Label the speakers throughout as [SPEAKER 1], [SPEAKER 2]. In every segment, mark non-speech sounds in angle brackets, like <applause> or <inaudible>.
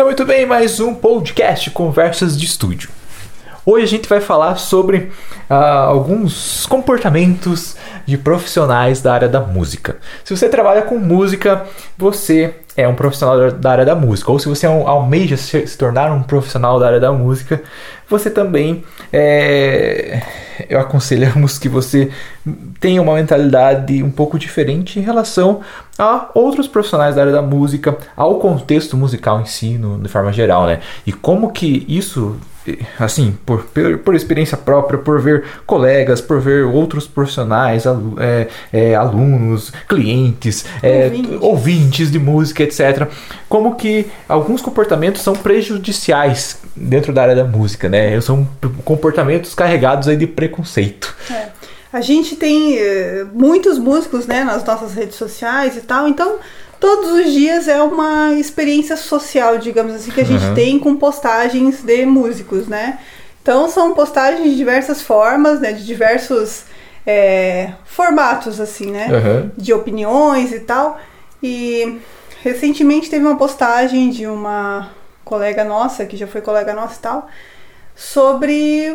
[SPEAKER 1] Então, muito bem, mais um podcast Conversas de Estúdio. Hoje a gente vai falar sobre uh, alguns comportamentos de profissionais da área da música. Se você trabalha com música, você é um profissional da área da música, ou se você almeja se tornar um profissional da área da música, você também é, eu aconselhamos que você tenha uma mentalidade um pouco diferente em relação a outros profissionais da área da música, ao contexto musical em si, no, de forma geral, né? E como que isso assim, por, por, experiência própria, por ver colegas, por ver outros profissionais, é, é, alunos, clientes, é, ouvintes de música, etc. Como que alguns comportamentos são prejudiciais dentro da área da música, né? São comportamentos carregados aí de preconceito.
[SPEAKER 2] É. A gente tem uh, muitos músicos, né, nas nossas redes sociais e tal, então todos os dias é uma experiência social, digamos assim, que a gente uhum. tem com postagens de músicos, né? Então são postagens de diversas formas, né? De diversos é, formatos, assim, né? Uhum. De opiniões e tal. E recentemente teve uma postagem de uma colega nossa, que já foi colega nossa e tal, sobre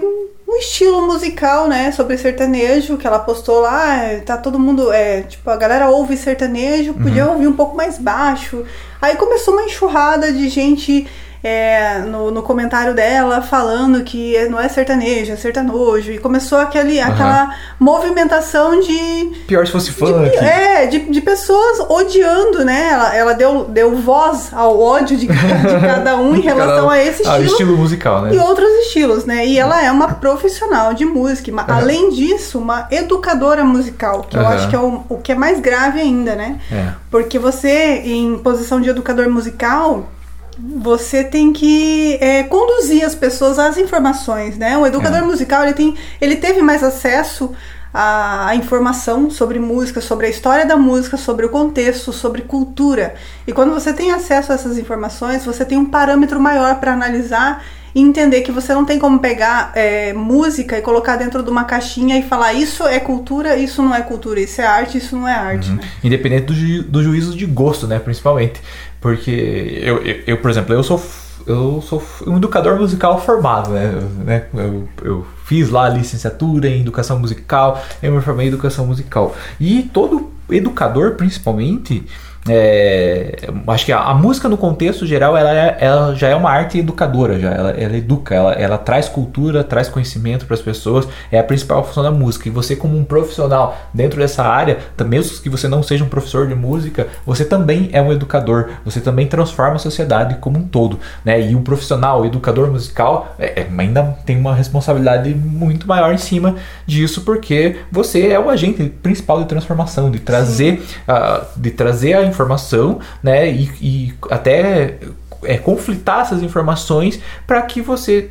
[SPEAKER 2] estilo musical, né? Sobre sertanejo, que ela postou lá, tá todo mundo, é, tipo, a galera ouve sertanejo, podia uhum. ouvir um pouco mais baixo. Aí começou uma enxurrada de gente é, no, no comentário dela falando que não é sertanejo, é sertanojo. E começou aquele, uhum. aquela movimentação de.
[SPEAKER 1] Pior se fosse funk.
[SPEAKER 2] De, é, de, de pessoas odiando, né? Ela, ela deu, deu voz ao ódio de, de <laughs> cada um em relação a esse
[SPEAKER 1] estilo. Ah, estilo musical, né?
[SPEAKER 2] E outros estilos, né? E ela é uma profissional de música. Uhum. Além disso, uma educadora musical, que uhum. eu acho que é o, o que é mais grave ainda, né? É. Porque você, em posição de educador musical você tem que é, conduzir as pessoas às informações, né? O educador é. musical ele tem, ele teve mais acesso à, à, informação sobre música, sobre a história da música, sobre o contexto, sobre cultura. E quando você tem acesso a essas informações, você tem um parâmetro maior para analisar e entender que você não tem como pegar é, música e colocar dentro de uma caixinha e falar isso é cultura, isso não é cultura, isso é arte, isso não é arte. Uhum. Né?
[SPEAKER 1] Independente do, ju do juízo de gosto, né? Principalmente. Porque eu, eu, eu, por exemplo, eu sou eu sou um educador musical formado, né? né? Eu, eu, fiz lá a licenciatura em educação musical, eu me formei em educação musical. E todo educador, principalmente, é, acho que a, a, música no contexto geral ela, é, ela, já é uma arte educadora já. Ela, ela educa ela, ela traz cultura traz conhecimento para as pessoas é a principal função da música. E você como um profissional dentro dessa área mesmo que você não seja um professor de música você também é um educador. Você também transforma a sociedade como um todo né? E um profissional o educador musical é, é ainda tem uma responsabilidade muito maior em cima disso porque você é o agente principal de transformação de trazer uh, de trazer a informação, né? E, e até é, conflitar essas informações para que você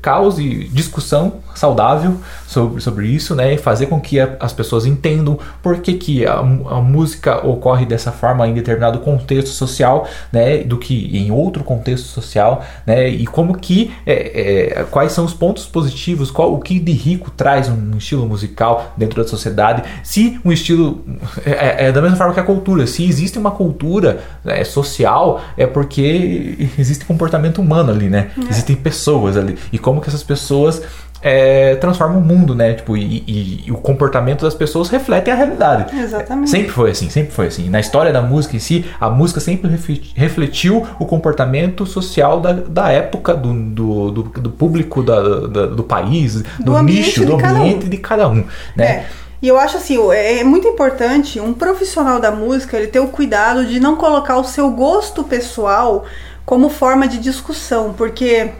[SPEAKER 1] cause discussão saudável sobre, sobre isso, né? E fazer com que a, as pessoas entendam por que, que a, a, música ocorre dessa forma em determinado contexto social, né? Do que em outro contexto social, né? E como que é, é, quais são os pontos positivos, qual o que de rico traz um estilo musical dentro da sociedade, se um estilo é, é da mesma forma que a cultura, se existe uma cultura né, social é porque existe comportamento humano ali, né? É. Existem pessoas ali e como que essas pessoas é, transforma o mundo, né? Tipo, e, e, e, o comportamento das pessoas refletem a realidade.
[SPEAKER 2] Exatamente.
[SPEAKER 1] Sempre foi assim, sempre foi assim. Na história da música em si, a música sempre refletiu o comportamento social da, da época, do, do, do, do público, da, da, do país, do, do nicho, do ambiente um. de cada um, né? É.
[SPEAKER 2] E eu acho assim, é, é muito importante um profissional da música ele ter o cuidado de não colocar o seu gosto pessoal como forma de discussão, porque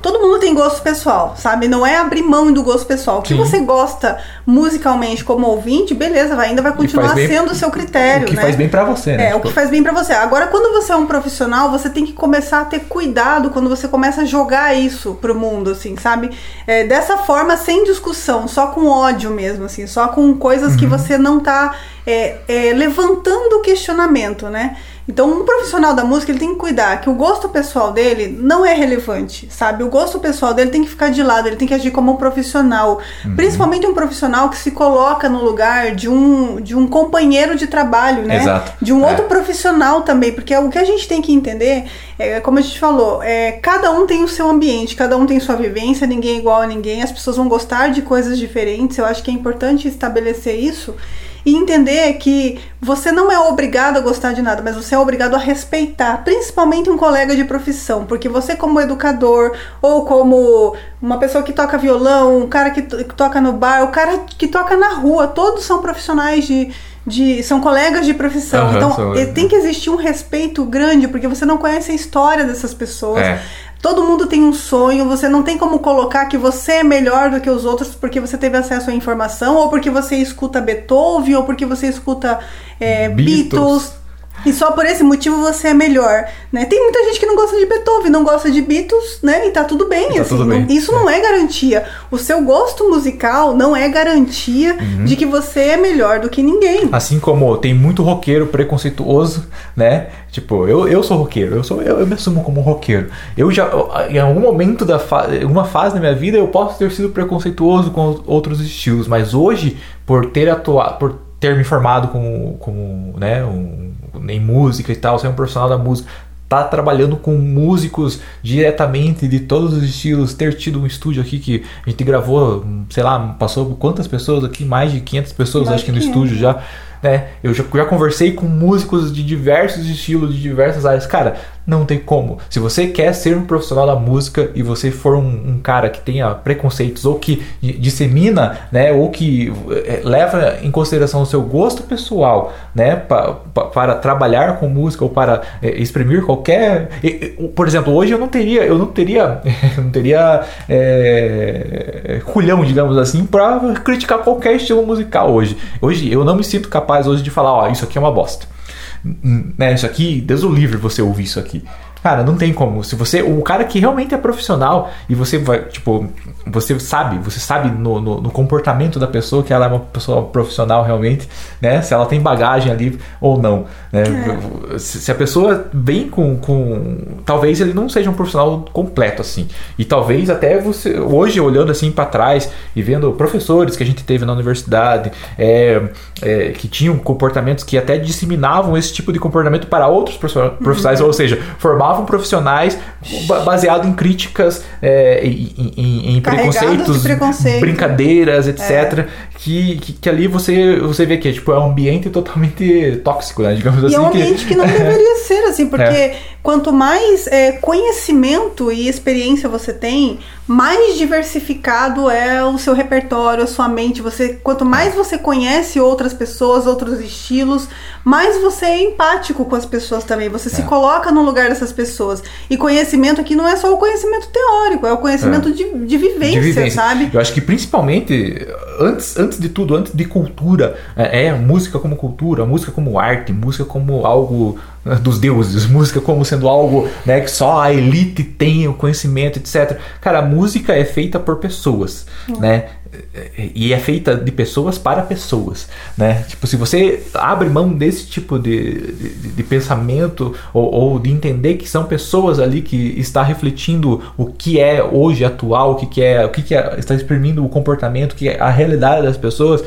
[SPEAKER 2] Todo mundo tem gosto pessoal, sabe? Não é abrir mão do gosto pessoal. O que Sim. você gosta musicalmente como ouvinte, beleza, vai, ainda vai continuar bem, sendo o seu critério.
[SPEAKER 1] O que
[SPEAKER 2] né?
[SPEAKER 1] faz bem para você,
[SPEAKER 2] né? É, tipo... o que faz bem para você. Agora, quando você é um profissional, você tem que começar a ter cuidado quando você começa a jogar isso pro mundo, assim, sabe? É, dessa forma, sem discussão, só com ódio mesmo, assim, só com coisas uhum. que você não tá é, é, levantando o questionamento, né? Então, um profissional da música, ele tem que cuidar que o gosto pessoal dele não é relevante, sabe? O gosto pessoal dele tem que ficar de lado, ele tem que agir como um profissional. Uhum. Principalmente um profissional que se coloca no lugar de um, de um companheiro de trabalho, né?
[SPEAKER 1] Exato.
[SPEAKER 2] De um é. outro profissional também, porque o que a gente tem que entender, é, como a gente falou, é, cada um tem o seu ambiente, cada um tem sua vivência, ninguém é igual a ninguém, as pessoas vão gostar de coisas diferentes, eu acho que é importante estabelecer isso e entender que você não é obrigado a gostar de nada, mas você é obrigado a respeitar, principalmente um colega de profissão, porque você como educador ou como uma pessoa que toca violão, um cara que, que toca no bar, o cara que toca na rua, todos são profissionais de, de são colegas de profissão. Uhum, então, tem que existir um respeito grande, porque você não conhece a história dessas pessoas. É. Todo mundo tem um sonho, você não tem como colocar que você é melhor do que os outros porque você teve acesso à informação, ou porque você escuta Beethoven, ou porque você escuta é, Beatles. Beatles. E só por esse motivo você é melhor, né? Tem muita gente que não gosta de Beethoven, não gosta de Beatles, né? E tá tudo bem, tá assim. Tudo bem. Não, isso é. não é garantia. O seu gosto musical não é garantia uhum. de que você é melhor do que ninguém.
[SPEAKER 1] Assim como tem muito roqueiro preconceituoso, né? Tipo, eu, eu sou roqueiro, eu, sou, eu, eu me assumo como roqueiro. Eu já, em algum momento da fase, alguma fase da minha vida, eu posso ter sido preconceituoso com outros estilos, mas hoje, por ter atuado, por ter me formado como, como né, um, em música e tal, ser um profissional da música, tá trabalhando com músicos diretamente de todos os estilos, ter tido um estúdio aqui que a gente gravou, sei lá, passou quantas pessoas aqui, mais de 500 pessoas Mais acho que no estúdio já né? Eu já, já conversei com músicos de diversos estilos, de diversas áreas. Cara, não tem como. Se você quer ser um profissional da música e você for um, um cara que tenha preconceitos ou que dissemina, né, ou que é, leva em consideração o seu gosto pessoal, né, pa, pa, para trabalhar com música ou para é, exprimir qualquer, por exemplo, hoje eu não teria, eu não teria, <laughs> eu não teria é, culhão, digamos assim, para criticar qualquer estilo musical hoje. Hoje eu não me sinto capaz hoje de falar, ó, isso aqui é uma bosta né, isso aqui, Deus o livre você ouvir isso aqui. Cara, não tem como. Se você. O cara que realmente é profissional e você vai, tipo, você sabe, você sabe no, no, no, comportamento da pessoa que ela é uma pessoa profissional realmente, né? Se ela tem bagagem ali ou não. Né? É. Se, a pessoa vem com, com. Talvez ele não seja um profissional completo, assim. E talvez até você. Hoje, olhando assim para trás e vendo professores que a gente teve na universidade, é, é, que tinham comportamentos que até disseminavam esse tipo de comportamento para outros profissionais, uhum. ou seja, formavam formavam profissionais baseado em críticas, é, em, em, em preconceitos, brincadeiras, etc. É. Que, que, que, ali você, você vê que tipo, é um ambiente totalmente tóxico, né? Digamos
[SPEAKER 2] e
[SPEAKER 1] assim.
[SPEAKER 2] é um assim, ambiente que, que não deveria ser assim, <laughs> porque é. Quanto mais é, conhecimento e experiência você tem, mais diversificado é o seu repertório, a sua mente. Você, quanto mais você conhece outras pessoas, outros estilos, mais você é empático com as pessoas também. Você é. se coloca no lugar dessas pessoas. E conhecimento aqui não é só o conhecimento teórico, é o conhecimento é. de, de, vivência, de, vivência, sabe?
[SPEAKER 1] Eu acho que principalmente, antes, antes de tudo, antes de cultura, é, é música como cultura, música como arte, música como algo dos deuses, <laughs> música como sendo algo né, que só a elite tem o conhecimento, etc. Cara, a música é feita por pessoas, uhum. né? E é feita de pessoas para pessoas, né? Tipo, se você abre mão desse tipo de, de, de pensamento ou, ou, de entender que são pessoas ali que está refletindo o que é hoje atual, o que, que é, o que, que é, está exprimindo o comportamento, que é a realidade das pessoas,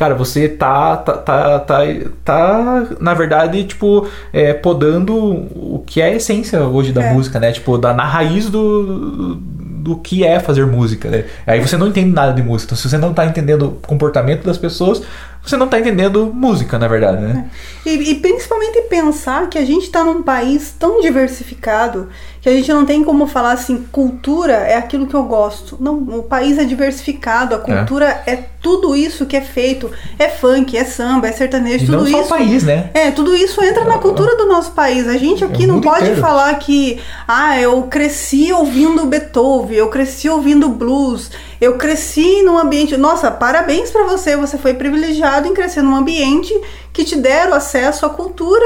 [SPEAKER 1] cara, você tá, tá, tá, tá, tá na verdade, tipo, é, podando o que é a essência hoje da é. música, né? Tipo, da, na raiz do, do que é fazer música, né? Aí você não entende nada de música. Então, se você não tá entendendo o comportamento das pessoas, você não está entendendo música, na verdade, né?
[SPEAKER 2] É. E, e, principalmente pensar que a gente está num país tão diversificado que a gente não tem como falar assim, cultura é aquilo que eu gosto. Não, o país é diversificado, a é. cultura é, é tudo isso que é feito. É funk, é samba, é sertanejo, e tudo não isso.
[SPEAKER 1] Só o país, né?
[SPEAKER 2] É, tudo isso entra na cultura do nosso país. A gente aqui é não pode inteiro. falar que, ah, eu cresci ouvindo Beethoven, eu cresci ouvindo blues, eu cresci num ambiente. Nossa, parabéns para você, você foi privilegiado em crescer num ambiente que te deram acesso à cultura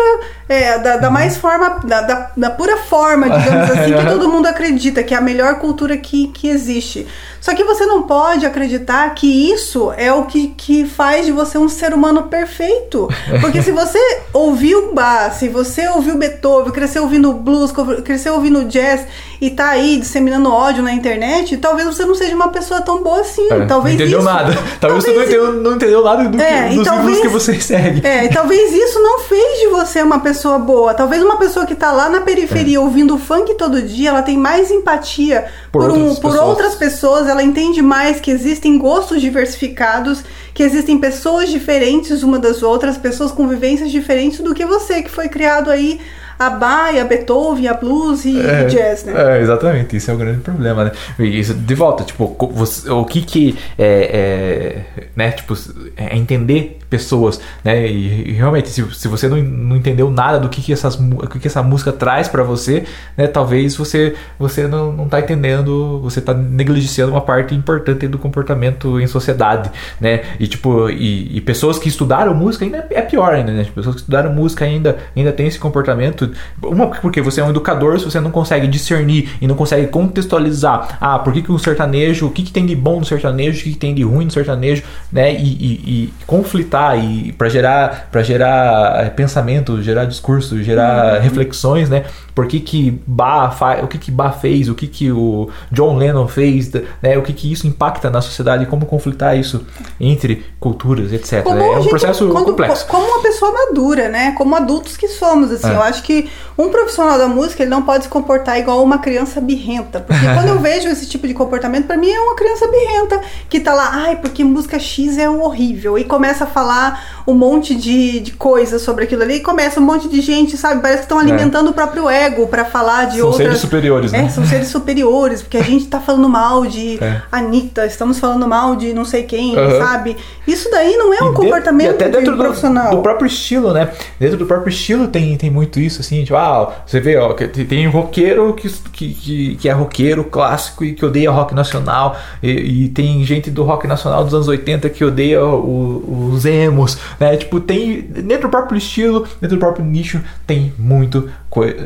[SPEAKER 2] é, da, da, mais forma, da, da, da, pura forma, digamos assim, que todo mundo acredita, que é a melhor cultura que, que existe. Só que você não pode acreditar que isso é o que, que faz de você um ser humano perfeito. Porque se você ouviu Bach, se você ouviu Beethoven, cresceu ouvindo blues, cresceu ouvindo jazz e tá aí disseminando ódio na internet, talvez você não seja uma pessoa tão boa assim. É, talvez
[SPEAKER 1] não entendeu
[SPEAKER 2] isso,
[SPEAKER 1] nada. Talvez, <laughs> talvez você não entendeu, não entendeu nada do é, que, dos talvez, que você <laughs> segue.
[SPEAKER 2] É, e talvez isso não fez de você uma pessoa boa. Talvez uma pessoa que tá lá na periferia é. ouvindo funk todo dia, ela tem mais empatia por, por, um, por outras pessoas, ela entende mais que existem gostos diversificados, que existem pessoas diferentes uma das outras, pessoas com vivências diferentes do que você, que foi criado aí a Bach, a Beethoven, a blues e é, jazz,
[SPEAKER 1] né? É, exatamente, isso é o grande problema, né? Isso, de volta, tipo, você, o que que é, é né, tipo, é entender pessoas, né? E, e realmente, se, se você não, não entendeu nada do que que, essas, que, que essa música traz para você, né? Talvez você, você não, não tá entendendo, você tá negligenciando uma parte importante do comportamento em sociedade, né? E tipo, e, e pessoas que estudaram música ainda é pior ainda, né? Pessoas que estudaram música ainda, ainda tem esse comportamento. Uma, porque você é um educador, se você não consegue discernir e não consegue contextualizar, ah, por que, que o sertanejo, o que, que tem de bom no sertanejo, o que, que tem de ruim no sertanejo, né? E, e, e conflitar e para gerar, para gerar eh, pensamento, gerar discurso, gerar uhum. reflexões, né? Por que que Bach faz, o que que Bach fez, o que que o John Lennon fez, né? O que que isso impacta na sociedade, como conflitar isso entre culturas, etc. Como é um gente, processo quando, complexo.
[SPEAKER 2] Como uma pessoa madura, né? Como adultos que somos, assim, é. eu acho que que um profissional da música ele não pode se comportar igual uma criança birrenta. Porque quando eu <laughs> vejo esse tipo de comportamento, para mim é uma criança birrenta que tá lá, ai, porque música X é horrível. E começa a falar um monte de, de coisas sobre aquilo ali. E começa um monte de gente, sabe? Parece que estão é. alimentando é. o próprio ego para falar de
[SPEAKER 1] são
[SPEAKER 2] outras.
[SPEAKER 1] São seres superiores, né?
[SPEAKER 2] É, são seres superiores, porque a gente tá falando mal de <laughs> é. Anitta, estamos falando mal de não sei quem, uhum. sabe? Isso daí não é um e comportamento
[SPEAKER 1] de, e até dentro
[SPEAKER 2] de um profissional.
[SPEAKER 1] Do, do próprio estilo, né? Dentro do próprio estilo tem, tem muito isso, assim, tipo, ah, você vê, ó, tem um roqueiro que, que, que é roqueiro clássico e que odeia rock nacional, e, e tem gente do rock nacional dos anos 80 que odeia o, os emos, né? Tipo, tem dentro do próprio estilo, dentro do próprio nicho, tem muito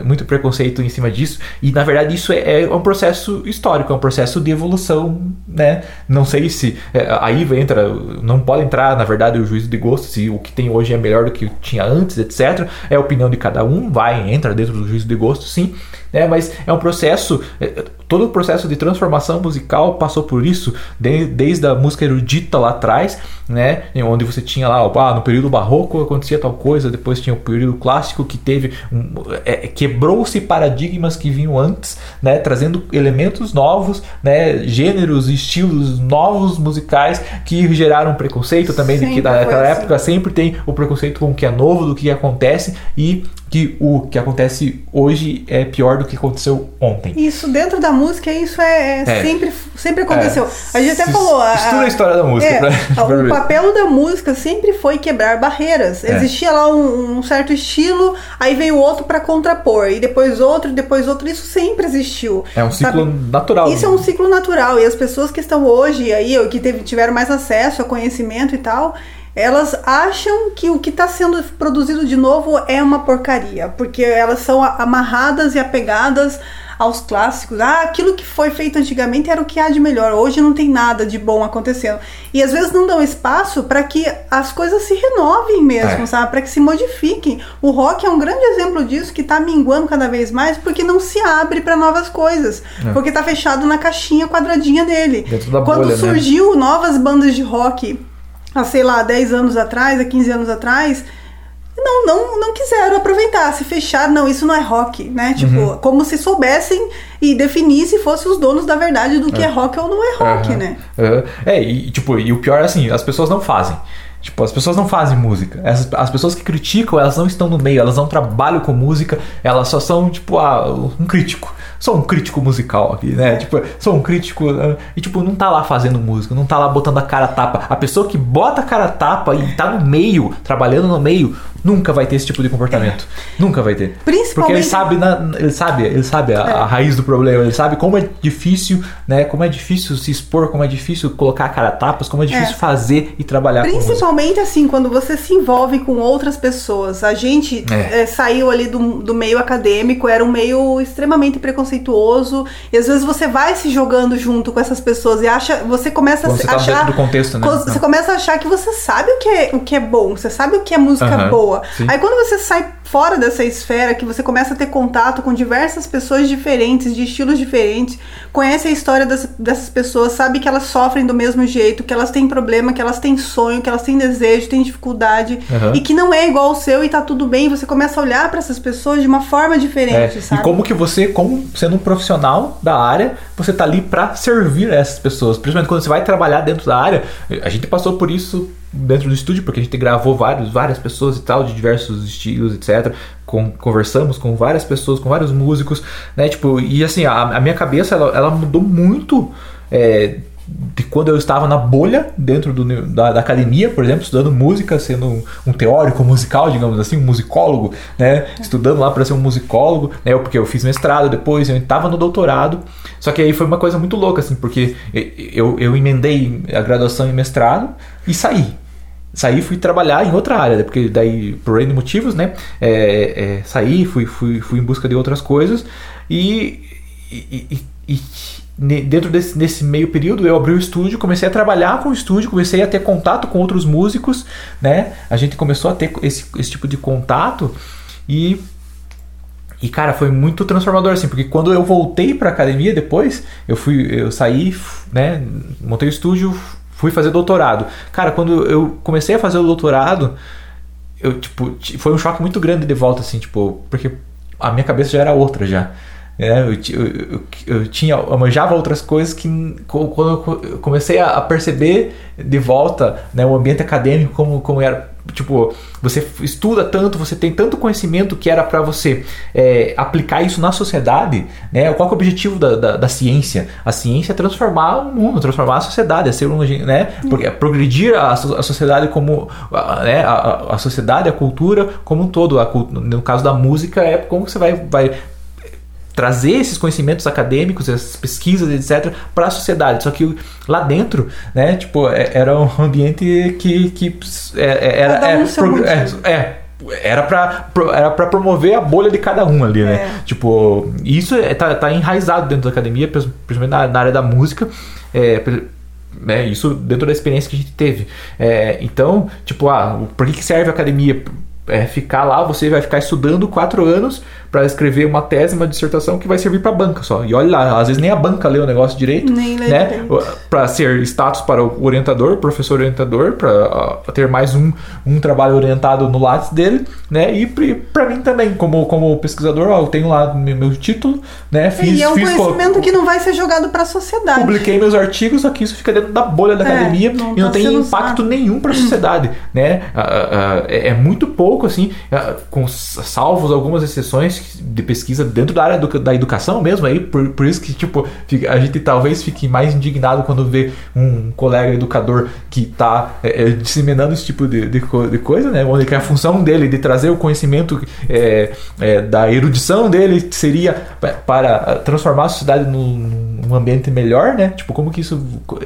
[SPEAKER 1] muito preconceito em cima disso e na verdade isso é, é, um processo histórico, é um processo de evolução, né? Não sei se é, aí entra, não pode entrar na verdade o juízo de gosto se o que tem hoje é melhor do que tinha antes, etc. É a opinião de cada um, vai entra dentro do juízo de gosto, sim, né? Mas é um processo é, todo o processo de transformação musical passou por isso, de, desde a música erudita lá atrás, né, onde você tinha lá, ah, no período barroco acontecia tal coisa, depois tinha o período clássico que teve um, é, quebrou-se paradigmas que vinham antes, né, trazendo elementos novos, né, gêneros, estilos novos musicais que geraram preconceito também, sempre de que naquela época assim. sempre tem o preconceito com o que é novo, do que acontece e que o que acontece hoje é pior do que aconteceu ontem.
[SPEAKER 2] Isso, dentro da música, isso é, é, é. sempre, sempre aconteceu. É. A gente até falou. A,
[SPEAKER 1] Estuda a história da música. É,
[SPEAKER 2] pra, <laughs> pra o papel da música sempre foi quebrar barreiras. É. Existia lá um, um, certo estilo, aí veio outro para contrapor, e depois outro, e depois outro. Isso sempre existiu.
[SPEAKER 1] É um ciclo sabe? natural.
[SPEAKER 2] Isso é um ciclo natural. E as pessoas que estão hoje aí, que teve, tiveram mais acesso a conhecimento e tal, elas acham que o que está sendo produzido de novo é uma porcaria, porque elas são amarradas e apegadas aos clássicos. Ah, aquilo que foi feito antigamente era o que há de melhor. Hoje não tem nada de bom acontecendo. E às vezes não dão espaço para que as coisas se renovem mesmo, é. sabe? Para que se modifiquem. O rock é um grande exemplo disso que está minguando cada vez mais porque não se abre para novas coisas. É. Porque está fechado na caixinha quadradinha dele. Quando bolha, né? surgiu né? novas bandas de rock há, sei lá, 10 anos atrás, há 15 anos atrás, não, não, não quiseram aproveitar, se fecharam, não, isso não é rock, né? Tipo, uhum. como se soubessem e definissem, fossem os donos da verdade do que é, é rock ou não é rock,
[SPEAKER 1] uhum.
[SPEAKER 2] né?
[SPEAKER 1] Uhum. É, e tipo, e o pior é assim, as pessoas não fazem. Tipo, as pessoas não fazem música. As, as pessoas que criticam, elas não estão no meio, elas não trabalham com música, elas só são, tipo, ah, um crítico sou um crítico musical aqui, né? Tipo, sou um crítico uh, e tipo, não tá lá fazendo música, não tá lá botando a cara tapa. A pessoa que bota a cara tapa e tá no meio, trabalhando no meio, nunca vai ter esse tipo de comportamento. É. Nunca vai ter.
[SPEAKER 2] Principalmente.
[SPEAKER 1] Porque ele sabe, na, ele sabe, ele sabe a, é. a, raiz do problema, ele sabe como é difícil, né? Como é difícil se expor, como é difícil colocar a cara a tapas, como é difícil é. fazer e trabalhar
[SPEAKER 2] Principalmente assim, quando você se envolve com outras pessoas. A gente é. É, saiu ali do, do meio acadêmico, era um meio extremamente preconceituoso, e às vezes você vai se jogando junto com essas pessoas e acha. Você começa
[SPEAKER 1] a
[SPEAKER 2] tá achar.
[SPEAKER 1] do contexto, né?
[SPEAKER 2] Você começa a achar que você sabe o que é, o que é bom, você sabe o que é música uh -huh, boa. Sim. Aí quando você sai fora dessa esfera, que você começa a ter contato com diversas pessoas diferentes, de estilos diferentes, conhece a história das, dessas pessoas, sabe que elas sofrem do mesmo jeito, que elas têm problema, que elas têm sonho, que elas têm desejo, têm dificuldade, uhum. e que não é igual ao seu e tá tudo bem, você começa a olhar para essas pessoas de uma forma diferente, é, sabe?
[SPEAKER 1] E como que você, como sendo um profissional da área, você tá ali para servir essas pessoas, principalmente quando você vai trabalhar dentro da área, a gente passou por isso dentro do estúdio, porque a gente gravou vários, várias pessoas e tal, de diversos estilos, etc. Com, conversamos com várias pessoas, com vários músicos, né? Tipo, e assim, a, a minha cabeça ela, ela mudou muito. É, de quando eu estava na bolha dentro do, da, da, academia, por exemplo, estudando música, sendo um, um, teórico musical, digamos assim, um musicólogo, né? Estudando lá para ser um musicólogo, né? Porque eu fiz mestrado depois, eu estava no doutorado. Só que aí foi uma coisa muito louca, assim, porque eu, eu emendei a graduação em mestrado e saí saí fui trabalhar em outra área, porque daí, por N motivos, né? É, é, saí, fui, fui, fui em busca de outras coisas e, e, e, e dentro desse, desse meio período eu abri o estúdio, comecei a trabalhar com o estúdio, comecei a ter contato com outros músicos, né? A gente começou a ter esse, esse tipo de contato e e cara, foi muito transformador assim, porque quando eu voltei para academia depois, eu fui, eu saí, né, montei o estúdio, fui fazer doutorado. Cara, quando eu comecei a fazer o doutorado, eu, tipo, foi um choque muito grande de volta, assim, tipo, porque a minha cabeça já era outra já. É, eu, eu, eu, tinha, eu manjava outras coisas que quando eu comecei a perceber de volta né, o ambiente acadêmico como, como era tipo você estuda tanto você tem tanto conhecimento que era para você é, aplicar isso na sociedade né qual é o objetivo da, da, da, ciência? A ciência é transformar o mundo transformar a sociedade é ser um né é progredir a, a sociedade como né, a, a sociedade a cultura como um todo a, no caso da música é como você vai vai trazer esses conhecimentos acadêmicos, essas pesquisas, etc, para a sociedade. Só que lá dentro, né, tipo, é, era um ambiente que, que é, é, era, é, é, é era para era para promover a bolha de cada um ali, né? É. Tipo, isso é, tá, tá enraizado dentro da academia, principalmente na, na área da música. É, né, isso dentro da experiência que a gente teve. É, então, tipo, ah, por que, que serve a academia? É, ficar lá, você vai ficar estudando quatro anos para escrever uma tese, uma dissertação que vai servir para banca só. E olha lá, às vezes nem a banca lê o negócio direito,
[SPEAKER 2] nem
[SPEAKER 1] né? Para ser status para o orientador, professor orientador, para ter mais um, um trabalho orientado no Lattes dele, né? E para mim também, como, como pesquisador, ó, eu tenho lá meu, meu título, né?
[SPEAKER 2] Fiz, e é um fiz, conhecimento que não vai ser jogado para a sociedade.
[SPEAKER 1] Publiquei meus artigos, só que isso fica dentro da bolha da é, academia não e não tá tem impacto usado. nenhum para a sociedade, né? Uh, uh, é, é, muito pouco assim, com salvos algumas exceções de pesquisa dentro da área do, da educação mesmo, aí por, por isso que tipo, a gente talvez fique mais indignado quando vê um colega educador que está é, é, disseminando esse tipo de, de, de, coisa, né? Onde que a função dele de trazer o conhecimento é, é, da erudição dele seria para transformar a sociedade num, num, ambiente melhor, né? Tipo, como que isso.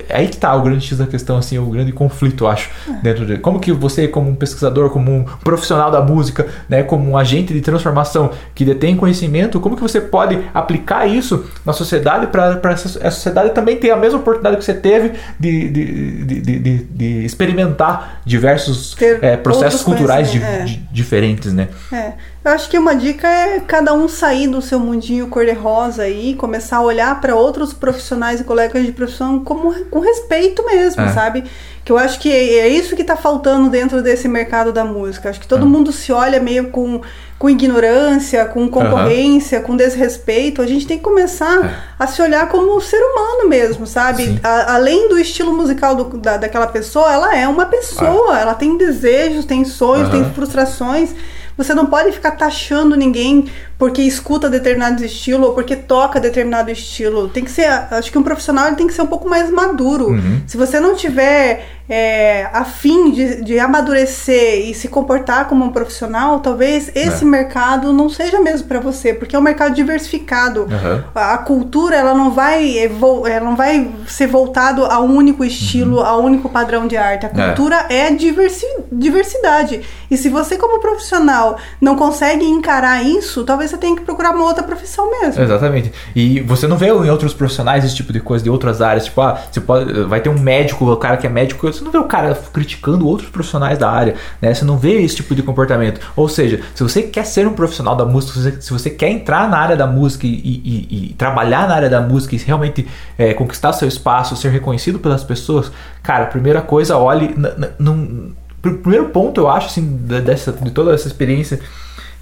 [SPEAKER 1] É aí que está o grande X da questão, assim, o grande conflito, eu acho, é. dentro de. Como que você, como um pesquisador, como um profissional da música, né? Como um agente de transformação que detém conhecimento, como que você pode aplicar isso na sociedade para a sociedade também ter a mesma oportunidade que você teve de, de, de, de, de experimentar diversos é, processos culturais é. diferentes, né?
[SPEAKER 2] É. Eu acho que uma dica é cada um sair do seu mundinho cor-de-rosa e começar a olhar para outros profissionais e colegas de profissão como, com respeito mesmo, é. sabe? Que eu acho que é isso que está faltando dentro desse mercado da música. Acho que todo é. mundo se olha meio com, com ignorância, com concorrência, uhum. com desrespeito. A gente tem que começar é. a se olhar como um ser humano mesmo, sabe? A, além do estilo musical do, da, daquela pessoa, ela é uma pessoa. Ah. Ela tem desejos, tem sonhos, uhum. tem frustrações. Você não pode ficar taxando ninguém porque escuta determinado estilo ou porque toca determinado estilo. Tem que ser, acho que um profissional ele tem que ser um pouco mais maduro.
[SPEAKER 1] Uhum.
[SPEAKER 2] Se você não tiver é, afim de, de amadurecer e se comportar como um profissional, talvez esse
[SPEAKER 1] É.
[SPEAKER 2] mercado não seja mesmo para você, porque é um mercado diversificado.
[SPEAKER 1] Aham.
[SPEAKER 2] A a cultura ela não vai ela não vai ser voltado a um único estilo, a um único padrão de arte. A
[SPEAKER 1] Uhum. É.
[SPEAKER 2] cultura é, diversi- diversidade. E se você como profissional não consegue encarar isso, talvez você tenha que procurar uma outra profissão mesmo.
[SPEAKER 1] Exatamente. E você não vê em outros profissionais esse tipo de coisa de outras áreas. Tipo, ah, você pode, vai ter um médico, o cara que é médico, você não vê o cara criticando outros profissionais da área, né? Você não vê esse tipo de comportamento. Ou seja, se você quer ser um profissional da música, se você, quer entrar na área da música e, e- e- trabalhar na área da música e realmente é, conquistar seu espaço, ser reconhecido pelas pessoas, cara, primeira coisa, olhe. primeiro ponto, eu acho, assim, de- dessa, de toda essa experiência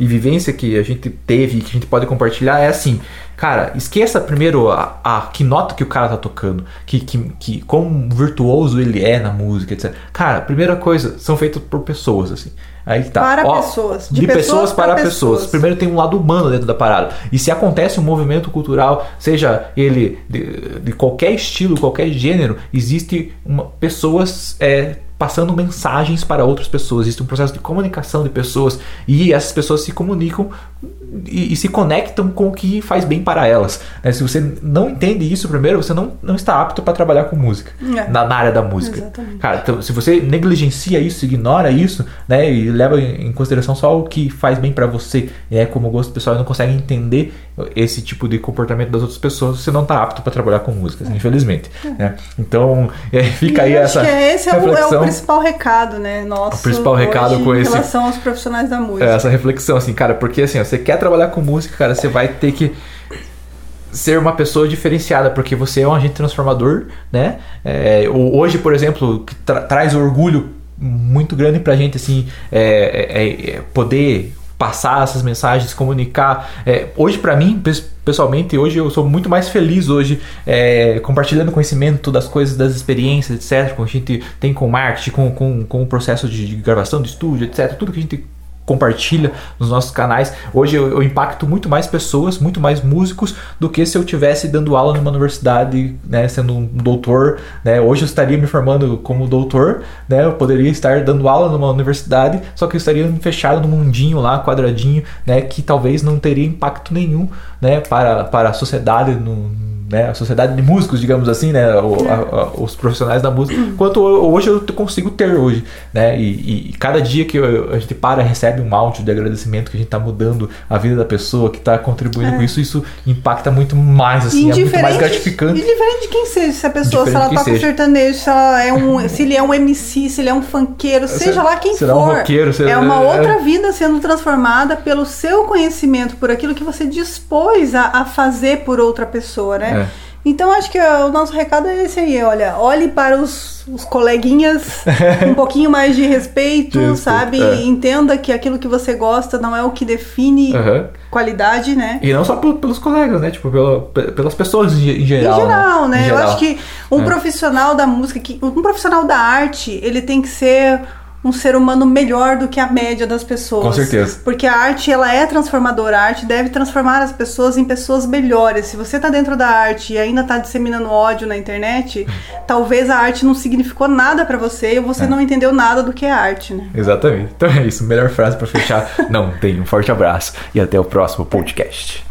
[SPEAKER 1] e vivência que a gente teve e que a gente pode compartilhar é assim, cara, esqueça primeiro a, a que nota que o cara tá tocando, que, que, que quão virtuoso ele é na música, etc. Cara, primeira coisa, são feitos por pessoas, assim. Aí tá.
[SPEAKER 2] Para
[SPEAKER 1] Ó,
[SPEAKER 2] pessoas.
[SPEAKER 1] De,
[SPEAKER 2] De
[SPEAKER 1] pessoas,
[SPEAKER 2] pessoas
[SPEAKER 1] para
[SPEAKER 2] pra
[SPEAKER 1] pessoas.
[SPEAKER 2] pessoas.
[SPEAKER 1] Primeiro tem um lado humano dentro da parada. E se acontece um movimento cultural, seja ele de, de qualquer estilo, qualquer gênero, existe uma, pessoas é, passando mensagens para outras pessoas. Existe um processo de comunicação de pessoas e essas pessoas se comunicam e, e se conectam com o que faz bem para elas. né? Se você não entende isso primeiro, você não, não está apto para trabalhar com música,
[SPEAKER 2] É.
[SPEAKER 1] na, na área da música.
[SPEAKER 2] Exatamente.
[SPEAKER 1] Cara, então, se você negligencia isso, ignora isso, né, e leva em consideração só o que faz bem pra você, e é como gosto pessoal e não consegue entender esse tipo de comportamento das outras pessoas, você não tá apto pra trabalhar com música, assim, infelizmente. né? Então, <laughs> é, fica aí
[SPEAKER 2] E acho
[SPEAKER 1] essa
[SPEAKER 2] que esse é o, é o
[SPEAKER 1] reflexão.
[SPEAKER 2] Principal recado, né? Nosso,
[SPEAKER 1] O principal recado com
[SPEAKER 2] em
[SPEAKER 1] esse-
[SPEAKER 2] relação aos profissionais da música.
[SPEAKER 1] É, essa reflexão, assim, cara, porque assim, ó, você quer trabalhar com música, cara, você vai ter que ser uma pessoa diferenciada, porque você é um agente transformador, né? É, hoje, por exemplo, que tra- traz orgulho muito grande pra gente, assim, é, é- é poder passar essas mensagens, comunicar. É, hoje, pra mim, pes- pessoalmente, hoje eu sou muito mais feliz hoje é, compartilhando conhecimento das coisas, das experiências, etc. Que a gente tem com marketing, com, com, com o processo de, de gravação de estúdio, etc. Tudo que a gente compartilha nos nossos canais. Hoje eu, eu impacto muito mais pessoas, muito mais músicos do que se eu tivesse dando aula numa universidade, né, sendo um doutor, né? Hoje eu estaria me formando como doutor, né? Eu poderia estar dando aula numa universidade, só que eu estaria fechado num mundinho lá, quadradinho, né, que talvez não teria impacto nenhum, né, para, para a sociedade no né, a sociedade de músicos, digamos assim, né, o- a- a- os profissionais da música, quanto ho- hoje eu consigo ter hoje, né, e, e cada dia que eu- a gente para recebe um áudio de agradecimento que a gente está mudando a vida da pessoa, que está contribuindo
[SPEAKER 2] É.
[SPEAKER 1] com isso, isso impacta muito mais, assim, é muito mais gratificante.
[SPEAKER 2] Indiferente de quem seja, se a pessoa, se ela toca
[SPEAKER 1] seja.
[SPEAKER 2] sertanejo, se, ela é um, <laughs> se ele é um MC, se ele é um funkeiro, seja lá quem
[SPEAKER 1] se é um
[SPEAKER 2] for.
[SPEAKER 1] roqueiro, se-
[SPEAKER 2] é uma
[SPEAKER 1] é-
[SPEAKER 2] outra vida sendo transformada pelo seu conhecimento, por aquilo que você dispôs a, a fazer por outra pessoa, né?
[SPEAKER 1] É.
[SPEAKER 2] Então acho que o nosso recado é esse aí, olha, olhe para os, os coleguinhas <laughs> um pouquinho mais de respeito,
[SPEAKER 1] respeito,
[SPEAKER 2] sabe?
[SPEAKER 1] é.
[SPEAKER 2] Entenda que aquilo que você gosta não é o que define
[SPEAKER 1] Aham.
[SPEAKER 2] qualidade, né?
[SPEAKER 1] E não só pel- pelos colegas, né, tipo, pela- pe- pelas pessoas em, ge- em geral.
[SPEAKER 2] Em geral, né?
[SPEAKER 1] Em
[SPEAKER 2] Eu
[SPEAKER 1] geral.
[SPEAKER 2] acho que um
[SPEAKER 1] É.
[SPEAKER 2] profissional da música, que, um profissional da arte, ele tem que ser um ser humano melhor do que a média das pessoas.
[SPEAKER 1] Com certeza.
[SPEAKER 2] Porque a arte, ela é transformadora. A arte deve transformar as pessoas em pessoas melhores. Se você tá dentro da arte e ainda tá disseminando ódio na internet, <laughs> talvez a arte não significou nada pra você e você
[SPEAKER 1] É.
[SPEAKER 2] não entendeu nada do que é arte, né?
[SPEAKER 1] Exatamente. Então é isso. Melhor frase pra fechar. Não tem. Um forte abraço e até o próximo podcast.